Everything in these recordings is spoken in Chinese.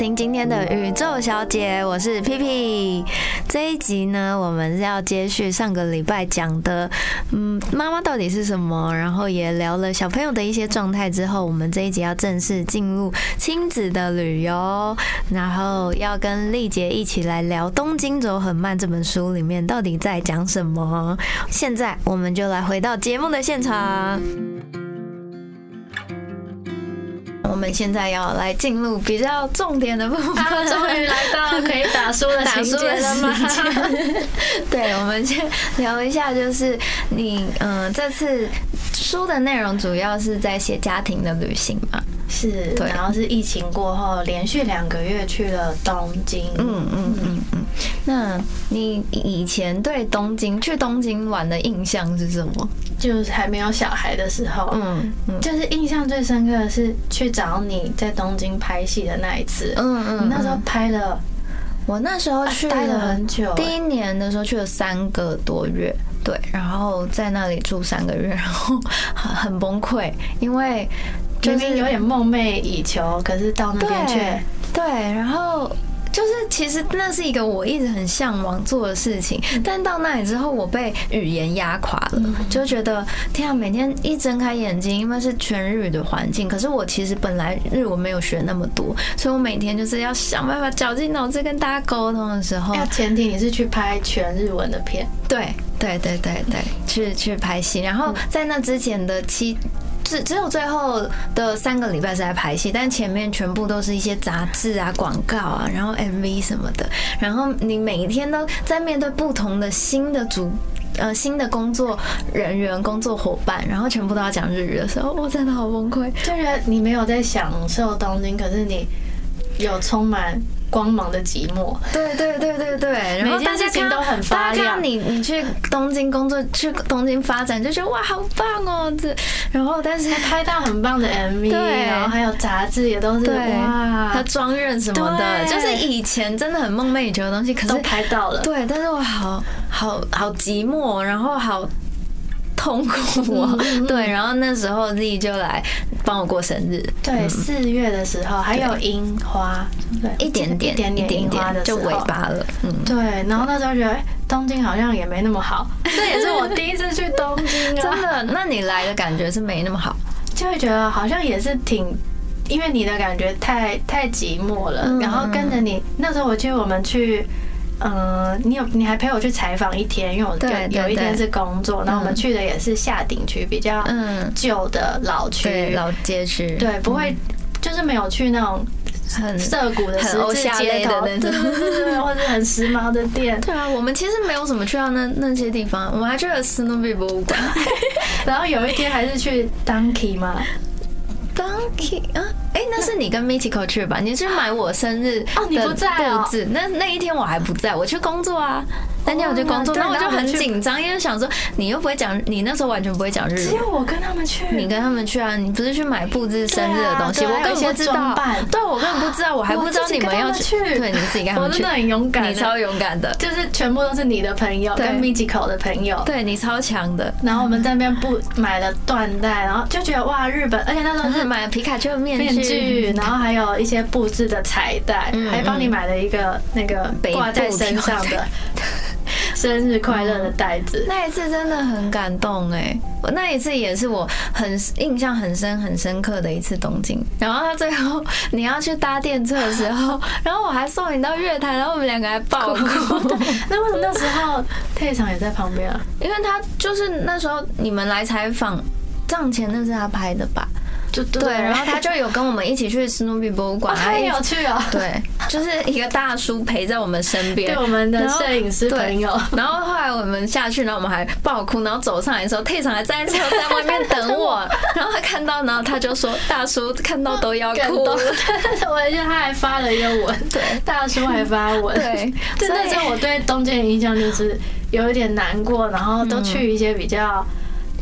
听今天的宇宙小姐，我是屁屁。这一集呢，我们要接续上个礼拜讲的，嗯，妈妈到底是什么？然后也聊了小朋友的一些状态之后，我们这一集要正式进入亲子的旅游，然后要跟丽姐一起来聊《东京走很慢》这本书里面到底在讲什么。现在我们就来回到节目的现场。我们现在要来进入比较重点的部分，终于来到可以打书的 情节了吗？对，我们先聊一下，就是你嗯，这次书的内容主要是在写家庭的旅行嘛？是，然后是疫情过后连续两个月去了东京。嗯嗯嗯嗯。那你以前对东京去东京玩的印象是什么？就是还没有小孩的时候，嗯嗯，就是印象最深刻的是去找你在东京拍戏的那一次。嗯嗯，你那时候拍了，我那时候去了很久，第一年的时候去了三个多月，对，然后在那里住三个月，然后很 很崩溃，因为。明明有点梦寐以求，可是到那边却对，然后就是其实那是一个我一直很向往做的事情，但到那里之后，我被语言压垮了，就觉得天啊，每天一睁开眼睛，因为是全日语的环境，可是我其实本来日文没有学那么多，所以我每天就是要想办法绞尽脑汁跟大家沟通的时候，要前提你是去拍全日文的片，对对对对对，去去拍戏，然后在那之前的期。只只有最后的三个礼拜是在拍戏，但前面全部都是一些杂志啊、广告啊，然后 MV 什么的。然后你每一天都在面对不同的新的组呃新的工作人员、工作伙伴，然后全部都要讲日语的时候，我真的好崩溃。就觉得你没有在享受东京，可是你有充满。光芒的寂寞，对对对对对，然后大家看都很发亮。你你去东京工作，去东京发展，就觉得哇，好棒哦！这，然后但是拍到很棒的 MV，然后还有杂志也都是哇，他装任什么的，就是以前真的很梦寐以求的东西，可是都拍到了。对，但是我好好好寂寞，然后好。痛苦啊！对，然后那时候 Z 就来帮我过生日。对，四月的时候还有樱花，对，一点点，一点点樱花的就尾巴了。嗯，对。然后那时候觉得东京好像也没那么好，这也是我第一次去东京啊。真的？那你来的感觉是没那么好？就会觉得好像也是挺，因为你的感觉太太寂寞了。然后跟着你，那时候我记得我们去。嗯，你有你还陪我去采访一天，因为我有有一天是工作，然后我们去的也是下顶区比较旧的老区。老街区，对，不会就是没有去那种很涩谷的十字街头，对对对，或者很时髦的店。对啊，我们其实没有什么去到那那些地方，我们还去了斯努比博物馆，然后有一天还是去 Donkey 嘛。Donkey 啊，哎，那是你跟 Michiko 去吧？你是买我生日哦，你不在布置。那那一天我还不在，我去工作啊。那天我就工作，然后我就很紧张，因为想说你又不会讲，你那时候完全不会讲日语。只有我跟他们去，你跟他们去啊？你不是去买布置生日的东西？我根本不知道。对，我根本不知道，我还不知道你们要去。对，你自己跟他们去。我真的很勇敢，你超勇敢的，就是全部都是你的朋友，跟 Michiko 的朋友。对你超强的。然后我们在那边布买了缎带，然后就觉得哇，日本，而且那时候是 买了皮卡丘的面具，然后还有一些布置的彩带，还帮你买了一个那个挂在身上的。生日快乐的袋子，那一次真的很感动哎！我那一次也是我很印象很深很深刻的一次东京。然后他最后你要去搭电车的时候，然后我还送你到月台，然后我们两个还抱哭。那为什么那时候退场也在旁边啊？因为他就是那时候你们来采访账前，那是他拍的吧？就对，然后他就有跟我们一起去史努比博物馆，他也有去啊。对，就是一个大叔陪在我们身边，对我们的摄影师朋友。然后后来我们下去，然后我们还爆哭，然后走上来的时候，退场还站在在外面等我。然后他看到，然后他就说：“大叔看到都要哭。”我记得他还发了一个文，对，大叔还发文，对。那时候我对东京的印象就是有一点难过，然后都去一些比较。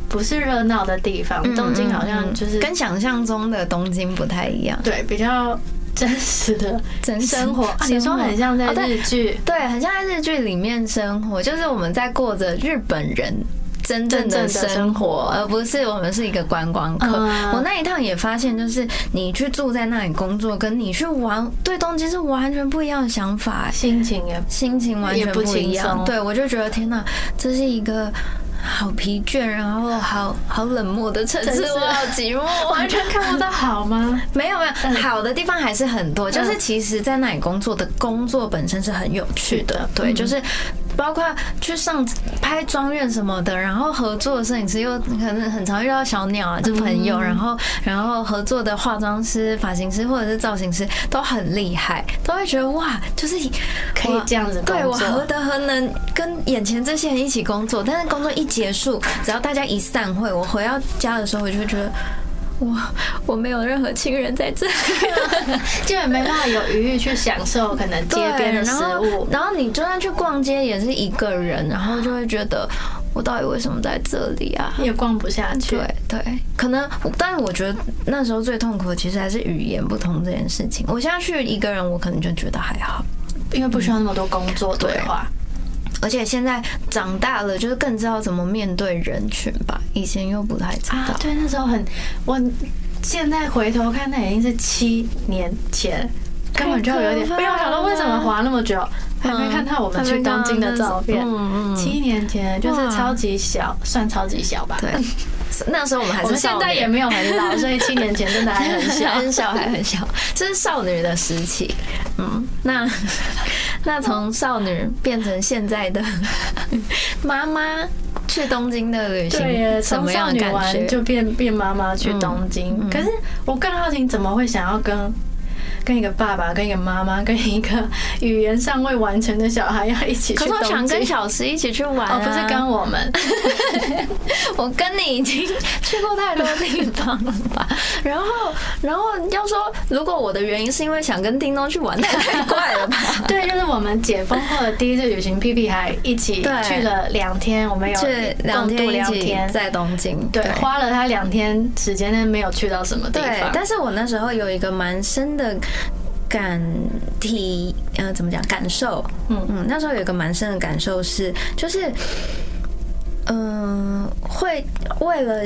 不是热闹的地方，东京好像就是跟想象中的东京不太一样。对，比较真实的真生活。你说很像在日剧，对，很像在日剧里面生活，就是我们在过着日本人。真正的生活，而不是我们是一个观光客。我那一趟也发现，就是你去住在那里工作，跟你去玩，对东京是完全不一样的想法，心情也心情完全不一样。对我就觉得天哪，这是一个。好疲倦，然后好好冷漠的城市，我好寂寞，完全看不到好吗？没有没有，好的地方还是很多。就是其实，在那里工作的工作本身是很有趣的，对，就是包括去上拍庄院什么的，然后合作的摄影师又可能很常遇到小鸟啊，就朋友，然后然后合作的化妆师、发型师或者是造型师都很厉害，都会觉得哇，就是可以这样子，对我何德何能跟眼前这些人一起工作？但是工作一。结束，只要大家一散会，我回到家的时候，我就会觉得，哇，我没有任何亲人在这里，基本没办法有余裕去享受可能街边的食物。然后你就算去逛街，也是一个人，然后就会觉得，我到底为什么在这里啊？也逛不下去。对对，可能，但是我觉得那时候最痛苦的其实还是语言不同这件事情。我现在去一个人，我可能就觉得还好，因为不需要那么多工作对话。而且现在长大了，就是更知道怎么面对人群吧。以前又不太知道。对，那时候很，我现在回头看，那已经是七年前，根本就有点不要想到为什么滑那么久，还没看到我们去东京的照片。嗯嗯。七年前就是超级小，算超级小吧。对。那时候我们还是现在也没有很老，所以七年前真的还很小，很小还很小，这是少女的时期。嗯，那那从少女变成现在的 妈妈去东京的旅行，对，从少女玩就变变妈妈去东京。可是我更好奇，怎么会想要跟？跟一个爸爸，跟一个妈妈，跟一个语言尚未完成的小孩要一起去。可是我想跟小石一起去玩啊，不是跟我们。我跟你已经去过太多地方了吧？然后，然后要说，如果我的原因是因为想跟叮咚去玩，那太怪了吧？对，就是我们解封后的第一次旅行，屁屁还一起去了两天，我们有两天两天在东京，对，花了他两天时间，但没有去到什么地方。但是我那时候有一个蛮深的。感体呃，怎么讲？感受，嗯嗯，那时候有一个蛮深的感受是，就是，嗯，会为了。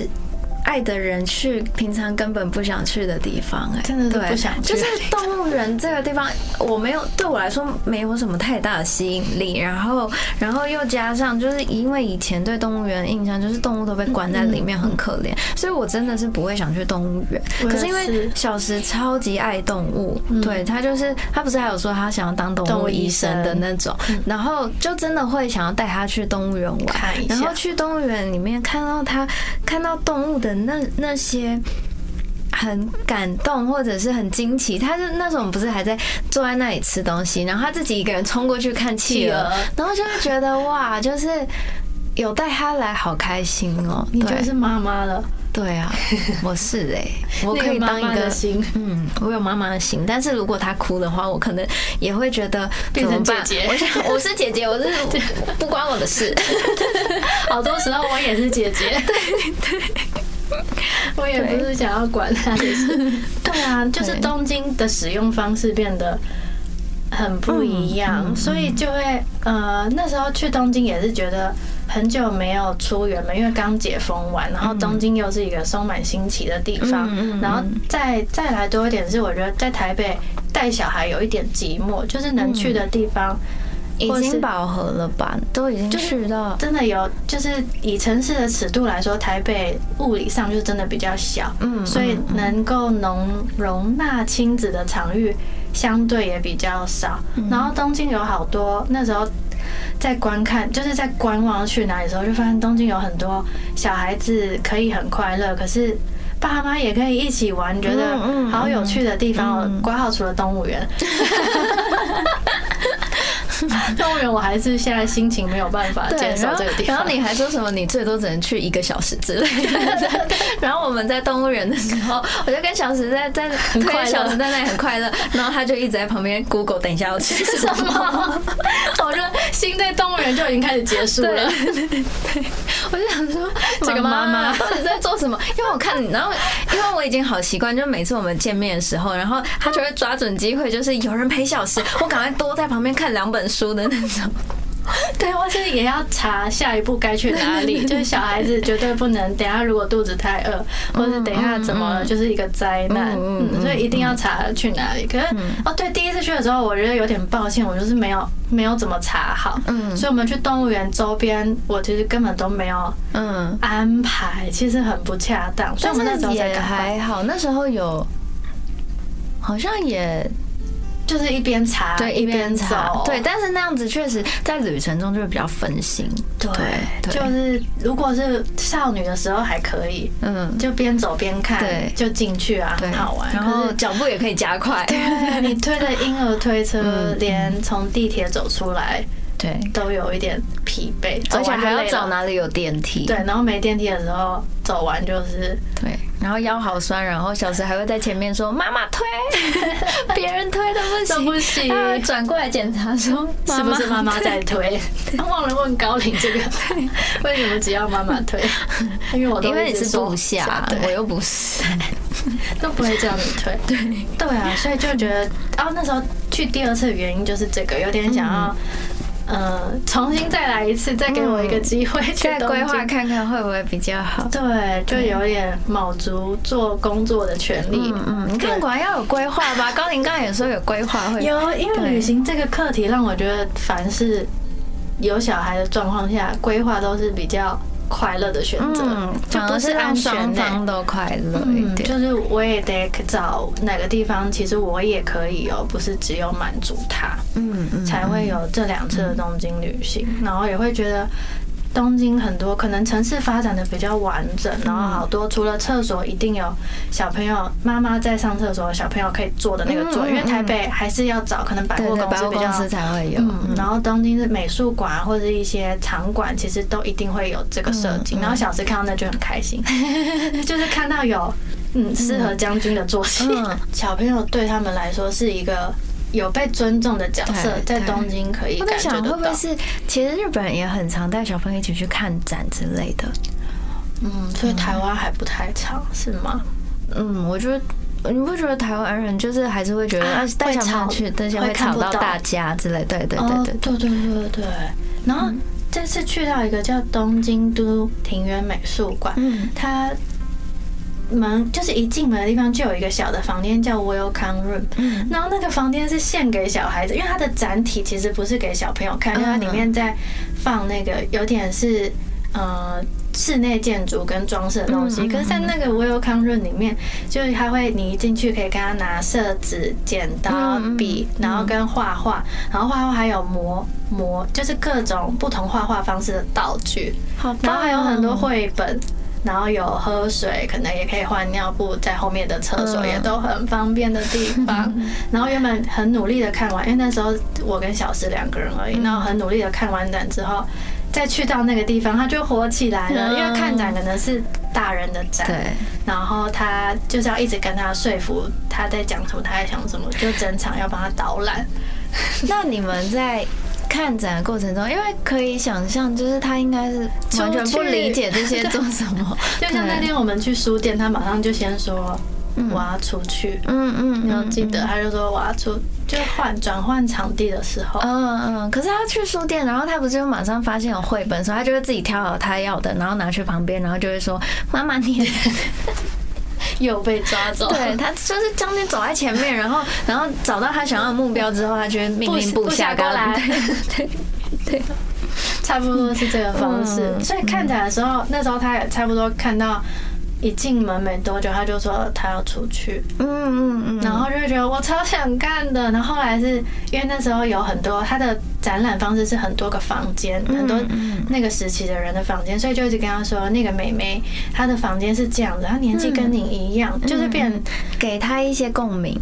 爱的人去平常根本不想去的地方，哎，真的不想去。就是动物园这个地方，我没有对我来说没有什么太大的吸引力。然后，然后又加上，就是因为以前对动物园的印象就是动物都被关在里面很可怜，所以我真的是不会想去动物园。可是因为小时超级爱动物，对他就是他不是还有说他想要当动物医生的那种，然后就真的会想要带他去动物园玩，然后去动物园里面看到他看到动物的。那那些很感动或者是很惊奇，他是那种不是还在坐在那里吃东西，然后他自己一个人冲过去看企鹅，然后就会觉得哇，就是有带他来，好开心哦！你就是妈妈了，对啊，我是哎，我可以当一个心，嗯，我有妈妈的心，但是如果他哭的话，我可能也会觉得变成 姐姐。我想我是姐姐，我是 不关我的事。好多时候我也是姐姐，对对。我也不是想要管他，对。啊，就是东京的使用方式变得很不一样，所以就会呃，那时候去东京也是觉得很久没有出远门，因为刚解封完，然后东京又是一个充满新奇的地方，然后再再来多一点是，我觉得在台北带小孩有一点寂寞，就是能去的地方。已经饱和了吧？都已经去到真的有，就是以城市的尺度来说，台北物理上就是真的比较小，嗯，所以能够能容纳亲子的场域相对也比较少。然后东京有好多，那时候在观看，就是在观望去哪里的时候，就发现东京有很多小孩子可以很快乐，可是爸妈也可以一起玩，觉得好有趣的地方。挂号除了动物园。动物园，我还是现在心情没有办法接受这个地方。然后你还说什么？你最多只能去一个小时之类的。然后我们在动物园的时候，我就跟小石在在很快小石在那里很快乐，然后他就一直在旁边 Google 等一下要吃什么。我说心在动物园就已经开始结束了。对，我就想说这个妈妈到底在做什么？因为我看，然后因为我已经好习惯，就每次我们见面的时候，然后他就会抓准机会，就是有人陪小石，我赶快多在旁边看两本。书的那种，对，或是也要查下一步该去哪里。就是小孩子绝对不能等下如果肚子太饿，或者等下怎么了，就是一个灾难。嗯，所以一定要查去哪里。可是哦，对，第一次去的时候，我觉得有点抱歉，我就是没有没有怎么查好。嗯，所以我们去动物园周边，我其实根本都没有嗯安排，其实很不恰当。所以我们那时候也还好，那时候有好像也。就是一边查，对，一边查，对，但是那样子确实在旅程中就会比较分心。对，就是如果是少女的时候还可以，嗯，就边走边看，对，就进去啊，很好玩，然后脚步也可以加快。对，你推着婴儿推车，连从地铁走出来。对，都有一点疲惫，而且还要找哪里有电梯。对，然后没电梯的时候，走完就是对，然后腰好酸，然后小时还会在前面说：“妈妈推，别人推都不行，不行。”他会转过来检查说：“是不是妈妈在推？”忘了问高龄这个，为什么只要妈妈推？因为我因为你是部下，我又不是，都不会叫你推。对对啊，所以就觉得，哦，那时候去第二次的原因就是这个，有点想要。嗯，重新再来一次，再给我一个机会，再规划看看会不会比较好。对，就有点卯足做工作的权利。嗯嗯，你看，果然要有规划吧？高林刚才也说有规划会有，因为旅行这个课题让我觉得，凡是有小孩的状况下，规划都是比较。快乐的选择，就不是安全方都快乐一点。就是我也得找哪个地方，其实我也可以哦，不是只有满足他，嗯嗯，才会有这两次的东京旅行，然后也会觉得。东京很多可能城市发展的比较完整，然后好多除了厕所一定有小朋友妈妈在上厕所，小朋友可以坐的那个座，因为台北还是要找可能百货公司比较才会有。然后东京是美术馆或者一些场馆，其实都一定会有这个设计。然后小时看到那就很开心，就是看到有嗯适合将军的坐席，小朋友对他们来说是一个。有被尊重的角色，在东京可以感觉得到。会不会是，其实日本人也很常带小朋友一起去看展之类的？嗯，所以台湾还不太常，是吗？嗯，我觉得你不觉得台湾人就是还是会觉得带小朋友去，但是会吵到大家之类。对对对对对对对对。然后这次去到一个叫东京都庭园美术馆，嗯，它。门就是一进门的地方就有一个小的房间叫 Welcome Room，嗯，然后那个房间是献给小孩子，因为它的展体其实不是给小朋友看，因为它里面在放那个有点是呃室内建筑跟装饰的东西。可是，在那个 Welcome Room 里面，就是他会你一进去可以跟他拿色纸、剪刀、笔，然后跟画画，然后画画还有磨磨，就是各种不同画画方式的道具，好，然后还有很多绘本。然后有喝水，可能也可以换尿布，在后面的厕所也都很方便的地方。然后原本很努力的看完，因为那时候我跟小石两个人而已。然后很努力的看完展之后，再去到那个地方，他就火起来了。因为看展可能是大人的展，然后他就是要一直跟他说服他在讲什么，他在想什么，就整场要帮他导览。那你们在？看展的过程中，因为可以想象，就是他应该是完全不理解这些做什么。就像那天我们去书店，他马上就先说我要出去。嗯嗯，你要记得，他就说我要出，就换转换场地的时候。嗯嗯。可是他去书店，然后他不是就马上发现有绘本，所以他就会自己挑好他要的，然后拿去旁边，然后就会说：“妈妈，你。”又被抓走，对他就是将军走在前面，然后然后找到他想要的目标之后，他就会命令部下过来，对对，差不多是这个方式。所以看展的时候，那时候他也差不多看到。一进门没多久，他就说他要出去，嗯嗯嗯，然后就觉得我超想干的。然后后来是因为那时候有很多他的展览方式是很多个房间，很多那个时期的人的房间，所以就一直跟他说那个美眉她的房间是这样的，她年纪跟你一样，就是变给她一些共鸣。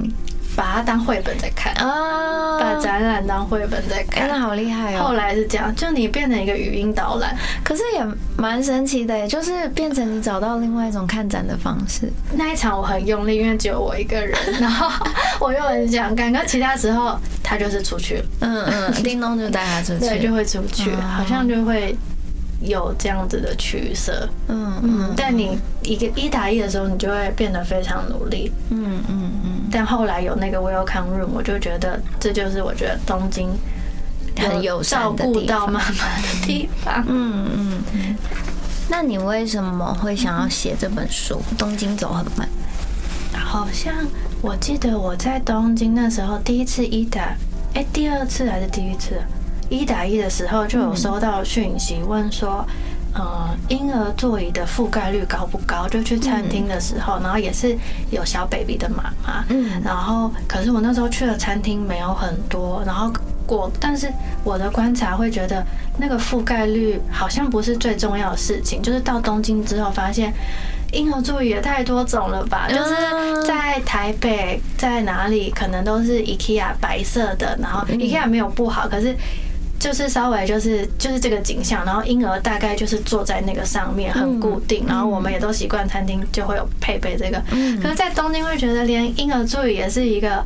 把它当绘本在看啊，把展览当绘本在看，真的好厉害哦！后来是这样，就你变成一个语音导览，可是也蛮神奇的，就是变成你找到另外一种看展的方式。那一场我很用力，因为只有我一个人，然后我又很想看，可其他时候他就是出去了，嗯嗯，叮咚就带他出去，对，就会出去，好像就会。有这样子的取舍，嗯嗯，但你一个一打一的时候，你就会变得非常努力，嗯嗯嗯。但后来有那个 Welcome Room，我就觉得这就是我觉得东京很友善照顾到妈妈的地方。嗯嗯嗯。那你为什么会想要写这本书《东京走很慢》？好像我记得我在东京那时候第一次一打，哎，第二次还是第一次一打一的时候，就有收到讯息问说。呃，婴儿座椅的覆盖率高不高？就去餐厅的时候，然后也是有小 baby 的妈妈，嗯，然后可是我那时候去的餐厅没有很多，然后过，但是我的观察会觉得那个覆盖率好像不是最重要的事情，就是到东京之后发现婴儿座椅也太多种了吧？就是在台北在哪里可能都是 IKEA 白色的，然后 IKEA 没有不好，可是。就是稍微就是就是这个景象，然后婴儿大概就是坐在那个上面很固定，然后我们也都习惯餐厅就会有配备这个，可是，在东京会觉得连婴儿座椅也是一个。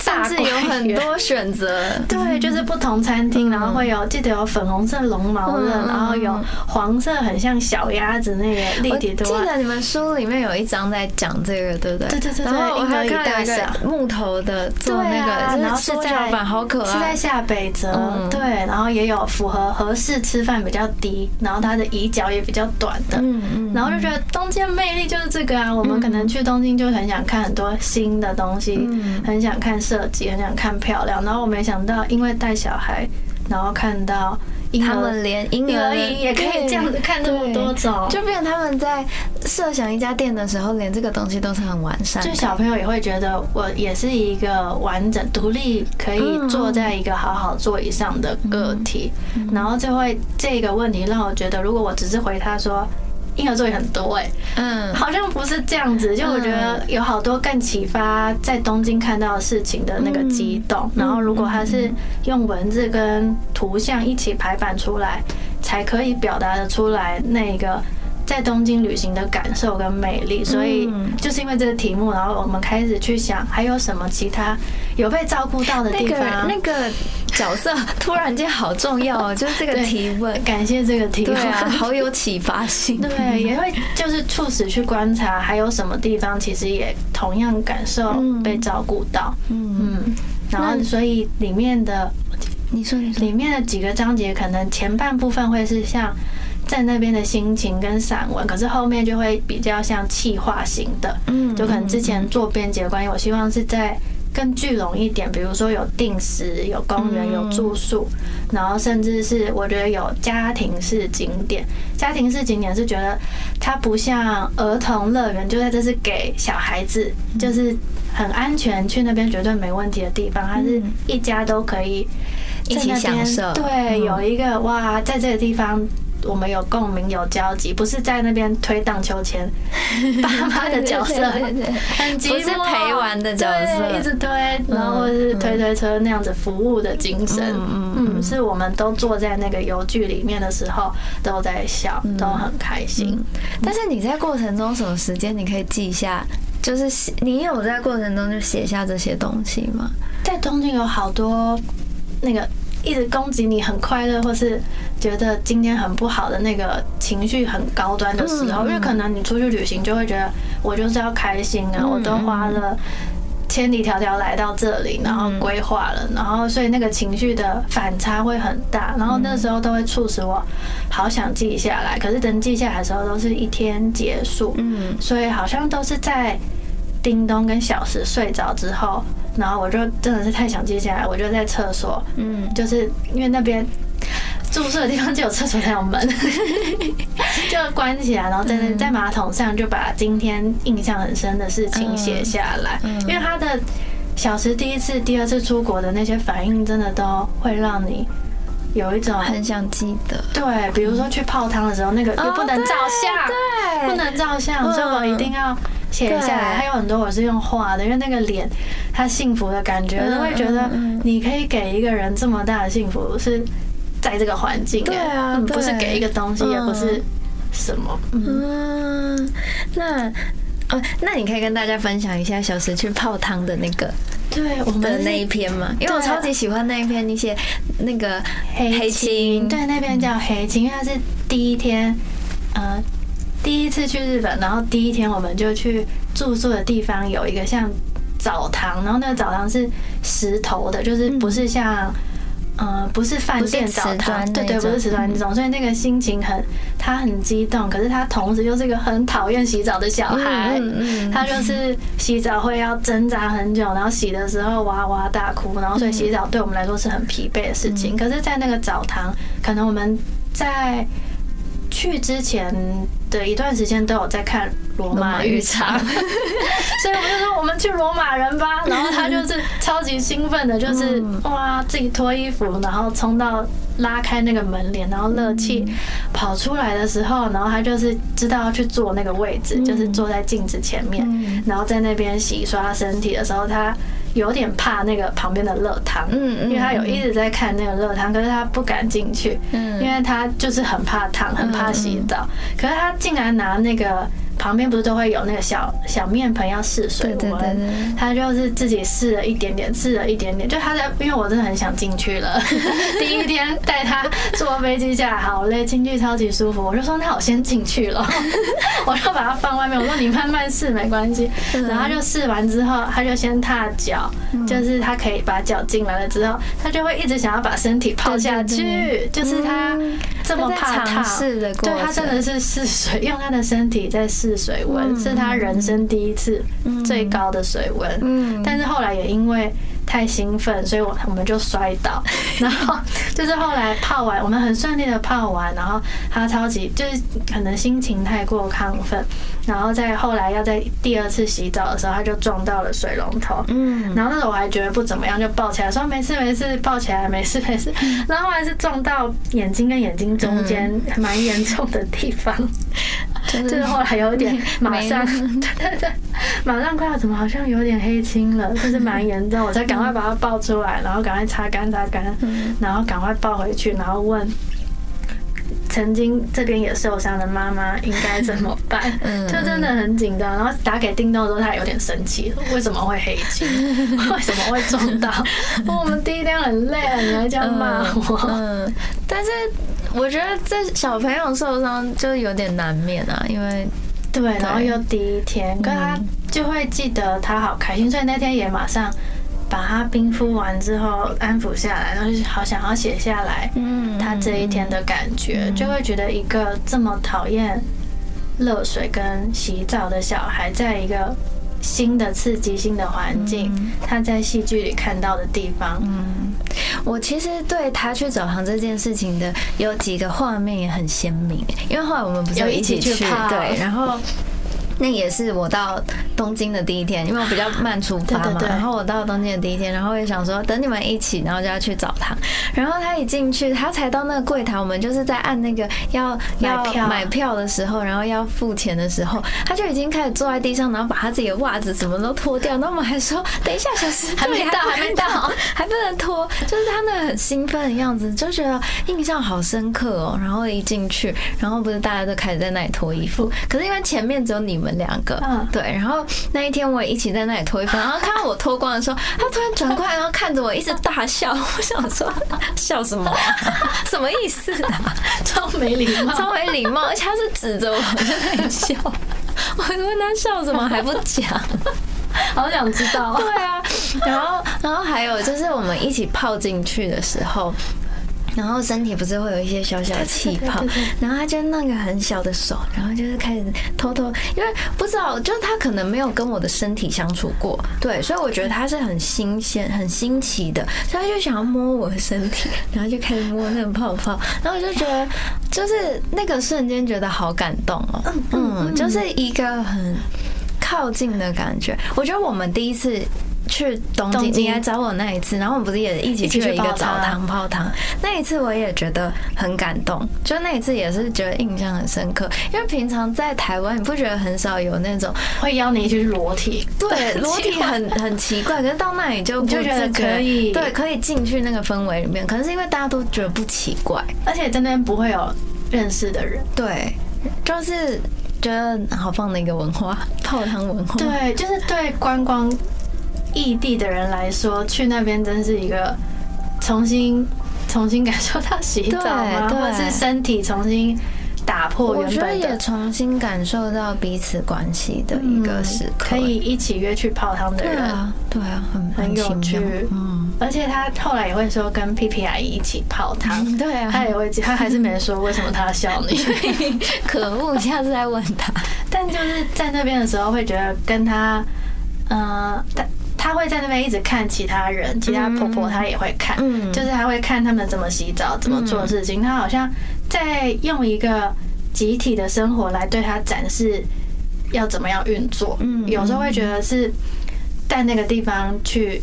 甚至有很多选择，对，就是不同餐厅，然后会有记得有粉红色龙毛的，然后有黄色很像小鸭子那个立体的。记得你们书里面有一章在讲这个，对不对？对对对。然后我还看到一个木头的做那个，然后缩小版好可爱，是在下北泽，对，然后也有符合合适吃饭比较低，然后它的椅脚也比较短的，嗯嗯，然后就觉得东京魅力就是这个啊，我们可能去东京就很想看很多新的东西，很想看。设计很想看漂亮，然后我没想到，因为带小孩，然后看到他们连婴儿椅也可以这样子看这么多种，就变他们在设想一家店的时候，连这个东西都是很完善。就小朋友也会觉得我也是一个完整、独立，可以坐在一个好好座椅上的个体。然后就会这个问题让我觉得，如果我只是回他说。婴儿座也很多哎，嗯，好像不是这样子，就我觉得有好多更启发在东京看到的事情的那个激动。然后如果他是用文字跟图像一起排版出来，才可以表达的出来那个。在东京旅行的感受跟魅力，所以就是因为这个题目，然后我们开始去想还有什么其他有被照顾到的地方。那个角色突然间好重要哦，就是 这个提问，感谢这个提问，好有启发性。对，也会就是促使去观察还有什么地方，其实也同样感受被照顾到。嗯，然后所以里面的你说你说里面的几个章节，可能前半部分会是像。在那边的心情跟散文，可是后面就会比较像气化型的，嗯，就可能之前做编辑的关系，我希望是在更聚拢一点，比如说有定时、有公园、有住宿，然后甚至是我觉得有家庭式景点。家庭式景点是觉得它不像儿童乐园，就在这是给小孩子，就是很安全，去那边绝对没问题的地方，它是一家都可以一起享受。对，有一个哇，在这个地方。我们有共鸣，有交集，不是在那边推荡秋千，爸妈的角色，很不是陪玩的角色，一直推，然后是推推车那样子服务的精神，嗯嗯，是我们都坐在那个游具里面的时候都在笑，都很开心。但是你在过程中什么时间你可以记下，就是你有在过程中就写下这些东西吗？在东京有好多那个。一直攻击你很快乐，或是觉得今天很不好的那个情绪很高端的时候，因为可能你出去旅行就会觉得我就是要开心啊，我都花了千里迢迢来到这里，然后规划了，然后所以那个情绪的反差会很大，然后那时候都会促使我好想记下来，可是等记下来的时候都是一天结束，嗯，所以好像都是在叮咚跟小时睡着之后。然后我就真的是太想记下来，我就在厕所，嗯，就是因为那边住宿的地方就有厕所才有门，就关起来，然后在那在马桶上就把今天印象很深的事情写下来。因为他的小时第一次、第二次出国的那些反应，真的都会让你有一种很想记得。对，比如说去泡汤的时候，那个又不能照相，对，不能照相，所以我一定要。写下。来，还有很多我是用画的，因为那个脸，他幸福的感觉，都会觉得你可以给一个人这么大的幸福，是在这个环境，对啊，不是给一个东西，也不是什么。嗯，那哦，那你可以跟大家分享一下小时去泡汤的那个，对，我们的那一篇嘛，因为我超级喜欢那一篇，你写那个黑青，对，那篇叫黑青，因为它是第一天，呃。第一次去日本，然后第一天我们就去住宿的地方有一个像澡堂，然后那个澡堂是石头的，就是不是像呃，不是饭店澡堂，对对，不是瓷砖那种，所以那个心情很，他很激动，可是他同时又是一个很讨厌洗澡的小孩，他就是洗澡会要挣扎很久，然后洗的时候哇哇大哭，然后所以洗澡对我们来说是很疲惫的事情。可是，在那个澡堂，可能我们在去之前的一段时间都有在看。罗马浴场，所以我就说我们去罗马人吧。然后他就是超级兴奋的，就是哇，自己脱衣服，然后冲到拉开那个门帘，然后热气跑出来的时候，然后他就是知道要去坐那个位置，就是坐在镜子前面，然后在那边洗刷身体的时候，他。有点怕那个旁边的热汤，嗯，因为他有一直在看那个热汤，可是他不敢进去，嗯，因为他就是很怕烫，很怕洗澡。可是他竟然拿那个旁边不是都会有那个小小面盆要试水温，他就是自己试了一点点，试了一点点。就他在，因为我真的很想进去了。第一天带他坐飞机下来，好累，进去超级舒服。我就说那我先进去了，我就把它放外面。我说你慢慢试没关系。然后就试完之后，他就先踏脚。就是他可以把脚进来了之后，他就会一直想要把身体泡下去。就是他这么怕烫，对他真的是试水，用他的身体在试水温，是他人生第一次最高的水温。嗯，但是后来也因为。太兴奋，所以我我们就摔倒，然后就是后来泡完，我们很顺利的泡完，然后他超级就是可能心情太过亢奋，然后在后来要在第二次洗澡的时候，他就撞到了水龙头，嗯，然后那时候我还觉得不怎么样，就抱起来说没事没事，抱起来没事。没事，然后后来是撞到眼睛跟眼睛中间蛮严重的地方。就是后来有点马上，对对对，马上快要怎么好像有点黑青了，就是蛮严重，我才赶快把它抱出来，然后赶快擦干擦干，然后赶快抱回去，然后问曾经这边也受伤的妈妈应该怎么办？就真的很紧张，然后打给叮咚的时候，他有点生气，为什么会黑青？为什么会撞到？我们第一天很累啊，你还这样骂我？嗯，但是。我觉得这小朋友受伤就有点难免啊，因为对，然后又第一天，可他就会记得他好开心，所以那天也马上把他冰敷完之后安抚下来，然后就好想要写下来，嗯，他这一天的感觉，就会觉得一个这么讨厌热水跟洗澡的小孩，在一个。新的刺激，新的环境，他在戏剧里看到的地方。嗯，我其实对他去澡堂这件事情的有几个画面也很鲜明，因为后来我们不是一起去对，然后。那也是我到东京的第一天，因为我比较慢出发嘛。然后我到东京的第一天，然后也想说等你们一起，然后就要去澡堂。然后他一进去，他才到那个柜台，我们就是在按那个要要买票的时候，然后要付钱的时候，他就已经开始坐在地上，然后把他自己的袜子什么都脱掉。那我们还说等一下，小时还没到，还没到，还不能脱。就是他那个很兴奋的样子，就觉得印象好深刻哦。然后一进去，然后不是大家都开始在那里脱衣服，可是因为前面只有你们。两个，嗯对，然后那一天我也一起在那里脱衣服，然后看到我脱光的时候，他突然转过来，然后看着我一直大笑。我想说，笑什么？什么意思啊？超没礼貌，超没礼貌，而且他是指着我在那里笑。我问他笑什么还不讲，好想知道。对啊，然后，然后还有就是我们一起泡进去的时候。然后身体不是会有一些小小的气泡，然后他就那个很小的手，然后就是开始偷偷，因为不知道，就是他可能没有跟我的身体相处过，对，所以我觉得他是很新鲜、很新奇的，所以他就想要摸我的身体，然后就开始摸那个泡泡，然后我就觉得，就是那个瞬间觉得好感动哦，嗯，就是一个很靠近的感觉。我觉得我们第一次。去东京，你来找我那一次，然后我们不是也一起去了一个澡堂泡汤？那一次我也觉得很感动，就那一次也是觉得印象很深刻。因为平常在台湾，你不觉得很少有那种会邀你去裸体？对，裸体 很很奇怪。可是到那里就就觉得可以，对，可以进去那个氛围里面。可能是因为大家都觉得不奇怪，而且在那边不会有认识的人。对，就是觉得好棒的一个文化，泡汤文化。对，就是对观光。异地的人来说，去那边真是一个重新重新感受到洗澡吗？或者是身体重新打破原本的，重新感受到彼此关系的一个时刻，可以一起约去泡汤的人，对啊，对啊，很很有趣。嗯，而且他后来也会说跟 P P 阿姨一起泡汤，对啊，他也会，他还是没说为什么他要笑你，可恶，下次再问他。但就是在那边的时候，会觉得跟他，呃，他他会在那边一直看其他人，其他婆婆她也会看，就是她会看他们怎么洗澡，怎么做事情，他好像在用一个集体的生活来对他展示要怎么样运作。嗯，有时候会觉得是在那个地方去。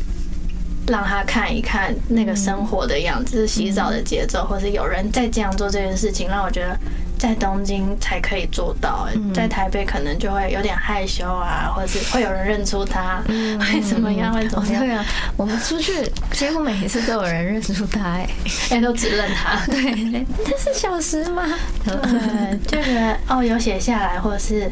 让他看一看那个生活的样子，洗澡的节奏，或是有人在这样做这件事情，让我觉得在东京才可以做到，在台北可能就会有点害羞啊，或者是会有人认出他，嗯会怎么样？会怎么样？对啊，我们出去几乎每一次都有人认出他，哎，哎，都只认他。对，这是小时吗？对，就觉得哦，有写下来，或者是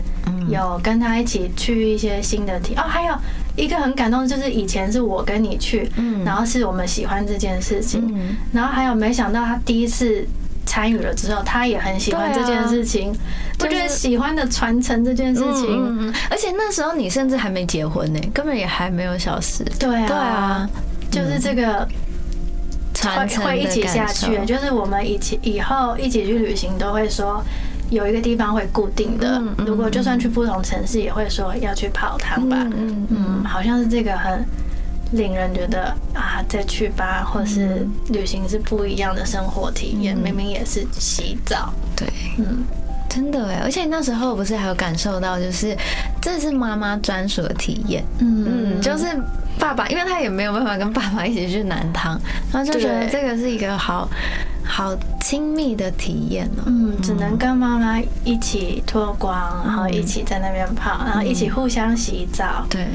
有跟他一起去一些新的题哦，还有。一个很感动，就是以前是我跟你去，嗯然后是我们喜欢这件事情，然后还有没想到他第一次参与了之后，他也很喜欢这件事情。我觉得喜欢的传承这件事情，而且那时候你甚至还没结婚呢，根本也还没有小事。对啊，对啊，就是这个传承会一起下去，就是我们以前以后一起去旅行都会说。有一个地方会固定的，如果就算去不同城市，也会说要去泡汤吧。嗯嗯，好像是这个很令人觉得啊，再去吧，或是旅行是不一样的生活体验。明明也是洗澡，对，嗯，真的哎，而且那时候不是还有感受到，就是这是妈妈专属的体验。嗯。嗯，就是爸爸，因为他也没有办法跟爸爸一起去南汤，然后就觉得这个是一个好。好亲密的体验哦，嗯，只能跟妈妈一起脱光，然后一起在那边泡，然后一起互相洗澡，对，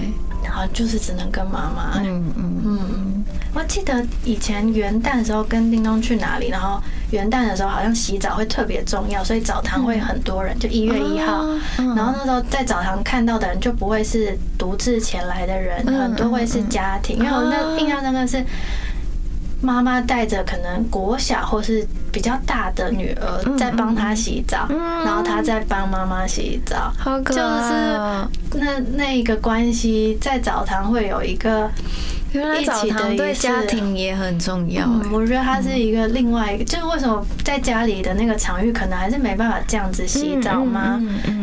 然后就是只能跟妈妈，嗯嗯嗯。我记得以前元旦的时候跟叮咚去哪里，然后元旦的时候好像洗澡会特别重要，所以澡堂会很多人，就一月一号，然后那时候在澡堂看到的人就不会是独自前来的人，很多会是家庭，因为我那印象那个是。妈妈带着可能国小或是比较大的女儿在帮她洗澡，然后她在帮妈妈洗澡，就是那那一个关系在澡堂会有一个。原来澡堂对家庭也很重要。我觉得它是一个另外一个，就是为什么在家里的那个场域可能还是没办法这样子洗澡吗？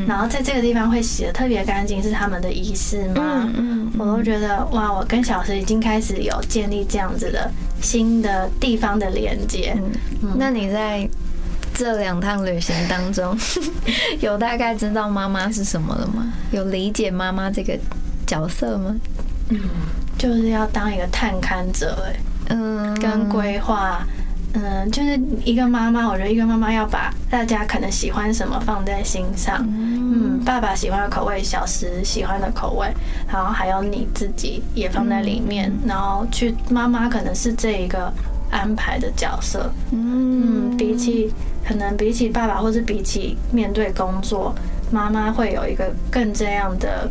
然后在这个地方会洗的特别干净，是他们的仪式吗？我都觉得哇，我跟小石已经开始有建立这样子的新的地方的连接。那你在这两趟旅行当中，有大概知道妈妈是什么了吗？有理解妈妈这个角色吗？嗯。就是要当一个探勘者，哎，嗯，跟规划，嗯，就是一个妈妈，我觉得一个妈妈要把大家可能喜欢什么放在心上，嗯，爸爸喜欢的口味，小时喜欢的口味，然后还有你自己也放在里面，然后去妈妈可能是这一个安排的角色，嗯，比起可能比起爸爸，或是比起面对工作，妈妈会有一个更这样的。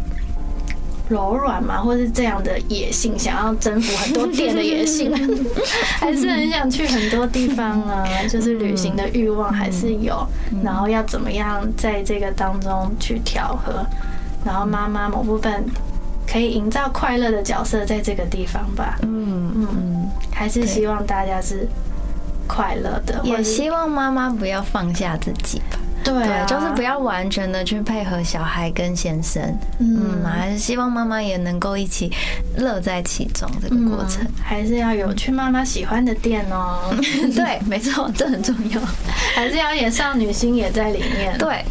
柔软嘛，或是这样的野性，想要征服很多店的野性，还是很想去很多地方啊，就是旅行的欲望还是有。然后要怎么样在这个当中去调和？然后妈妈某部分可以营造快乐的角色在这个地方吧。嗯嗯，还是希望大家是快乐的，也希望妈妈不要放下自己吧。对，就是不要完全的去配合小孩跟先生，嗯，还是希望妈妈也能够一起乐在其中这个过程，还是要有去妈妈喜欢的店哦。对，没错，这很重要，还是要演少女心也在里面。对，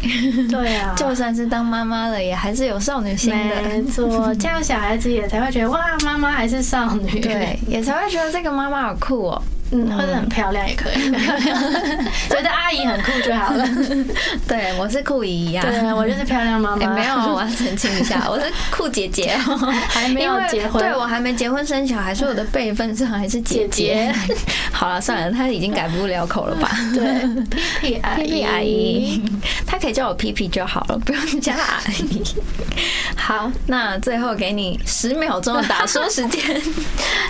对啊，就算是当妈妈了，也还是有少女心的。没错，这样小孩子也才会觉得哇，妈妈还是少女，对，也才会觉得这个妈妈好酷哦。嗯，或者很漂亮也可以，觉得阿姨很酷就好了。对，我是酷姨呀。对，我就是漂亮妈妈。没有，我要澄清一下，我是酷姐姐，还没有结婚。对我还没结婚生小孩，所以我的辈分上还是姐姐。好了，算了，她已经改不了口了吧？对，皮皮阿姨，阿姨，他可以叫我皮皮就好了，不用加阿姨。好，那最后给你十秒钟的打说时间。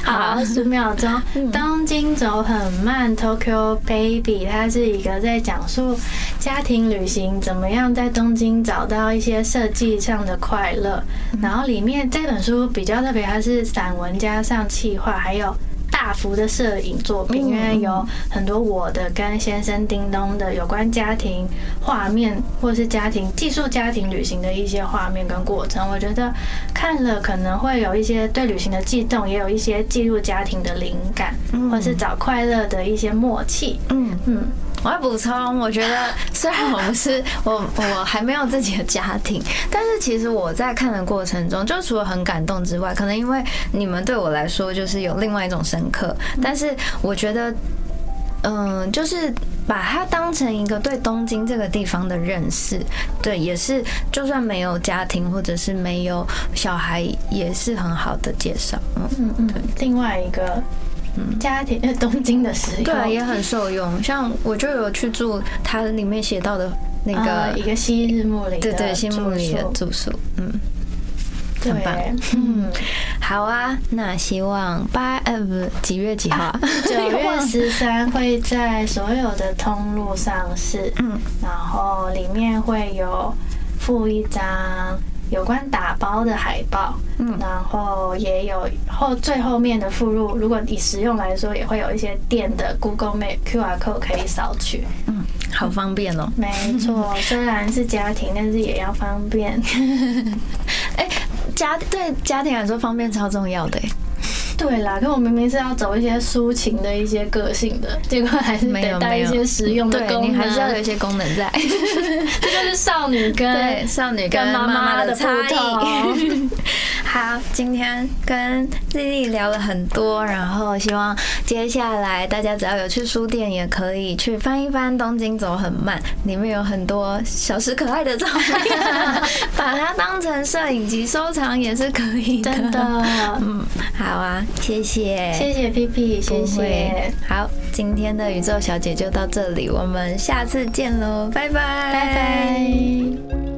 好，十秒钟，东京走。走很慢，Tokyo Baby，它是一个在讲述家庭旅行怎么样在东京找到一些设计上的快乐。然后里面这本书比较特别，它是散文加上气画，还有大大幅的摄影作品，因为有很多我的跟先生叮咚的有关家庭画面，或是家庭寄宿家庭旅行的一些画面跟过程。我觉得看了可能会有一些对旅行的悸动，也有一些记录家庭的灵感，或是找快乐的一些默契。嗯嗯。我要补充，我觉得 虽然我不是我，我还没有自己的家庭，但是其实我在看的过程中，就除了很感动之外，可能因为你们对我来说就是有另外一种深刻，但是我觉得，嗯，就是把它当成一个对东京这个地方的认识，对，也是就算没有家庭或者是没有小孩，也是很好的介绍。嗯嗯嗯，另外一个。家庭在东京的时候，对，也很受用。像我就有去住它里面写到的那个一个昔日木里，对对，新木里的住宿，嗯，很棒，嗯，好啊。那希望八呃不几月几号？九月十三会在所有的通路上市，嗯，然后里面会有附一张。有关打包的海报，嗯，然后也有后最后面的附录。如果以实用来说，也会有一些店的 Google Map QR code 可以扫取，嗯，好方便哦。没错，虽然是家庭，但是也要方便。哎，家对家庭来说方便超重要的。对啦，可我明明是要走一些抒情的一些个性的，结果还是得带一些实用的功能，你还是要有一些功能在。这就是少女跟少女跟妈妈的差异。好，今天跟丽丽聊了很多，然后希望接下来大家只要有去书店，也可以去翻一翻《东京走很慢》，里面有很多小时可爱的照片，把它当成摄影集收藏也是可以的。真的，嗯，好啊，谢谢，谢谢 P P，谢谢。好，今天的宇宙小姐就到这里，我们下次见喽，拜拜，拜拜。